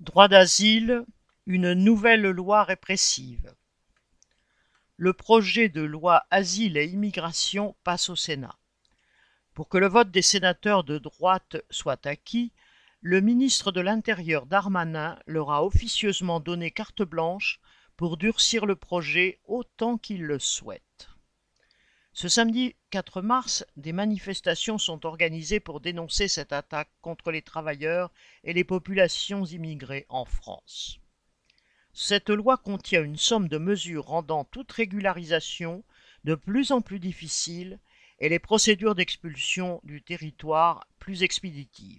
Droit d'asile, une nouvelle loi répressive. Le projet de loi Asile et immigration passe au Sénat. Pour que le vote des sénateurs de droite soit acquis, le ministre de l'Intérieur Darmanin leur a officieusement donné carte blanche pour durcir le projet autant qu'ils le souhaitent. Ce samedi 4 mars, des manifestations sont organisées pour dénoncer cette attaque contre les travailleurs et les populations immigrées en France. Cette loi contient une somme de mesures rendant toute régularisation de plus en plus difficile et les procédures d'expulsion du territoire plus expéditives.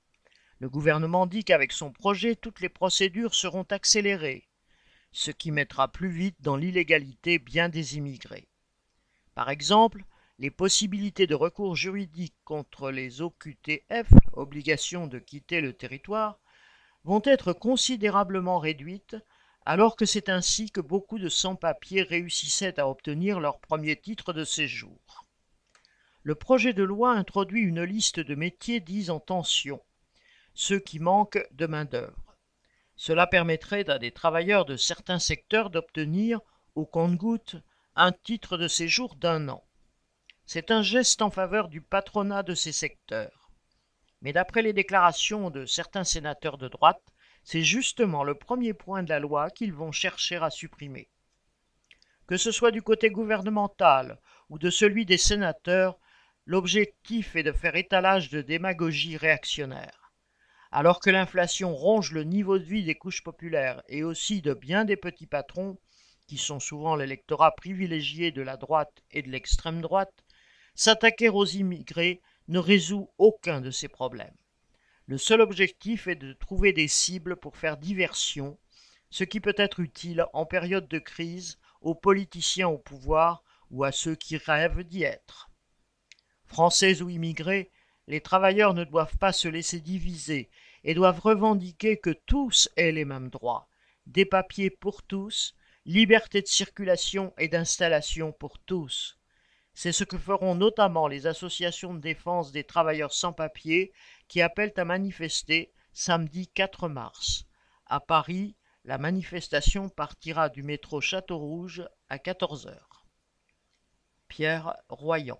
Le gouvernement dit qu'avec son projet, toutes les procédures seront accélérées, ce qui mettra plus vite dans l'illégalité bien des immigrés. Par exemple, les possibilités de recours juridique contre les OQTF, obligation de quitter le territoire, vont être considérablement réduites, alors que c'est ainsi que beaucoup de sans-papiers réussissaient à obtenir leur premier titre de séjour. Le projet de loi introduit une liste de métiers dits en tension, ceux qui manquent de main-d'œuvre. Cela permettrait à des travailleurs de certains secteurs d'obtenir, au compte-gouttes, un titre de séjour d'un an. C'est un geste en faveur du patronat de ces secteurs. Mais d'après les déclarations de certains sénateurs de droite, c'est justement le premier point de la loi qu'ils vont chercher à supprimer. Que ce soit du côté gouvernemental ou de celui des sénateurs, l'objectif est de faire étalage de démagogie réactionnaire. Alors que l'inflation ronge le niveau de vie des couches populaires et aussi de bien des petits patrons, qui sont souvent l'électorat privilégié de la droite et de l'extrême droite, s'attaquer aux immigrés ne résout aucun de ces problèmes. Le seul objectif est de trouver des cibles pour faire diversion, ce qui peut être utile en période de crise aux politiciens au pouvoir ou à ceux qui rêvent d'y être. Français ou immigrés, les travailleurs ne doivent pas se laisser diviser et doivent revendiquer que tous aient les mêmes droits, des papiers pour tous, liberté de circulation et d'installation pour tous. C'est ce que feront notamment les associations de défense des travailleurs sans papier qui appellent à manifester samedi 4 mars. À Paris, la manifestation partira du métro Château-Rouge à 14 heures. Pierre Royan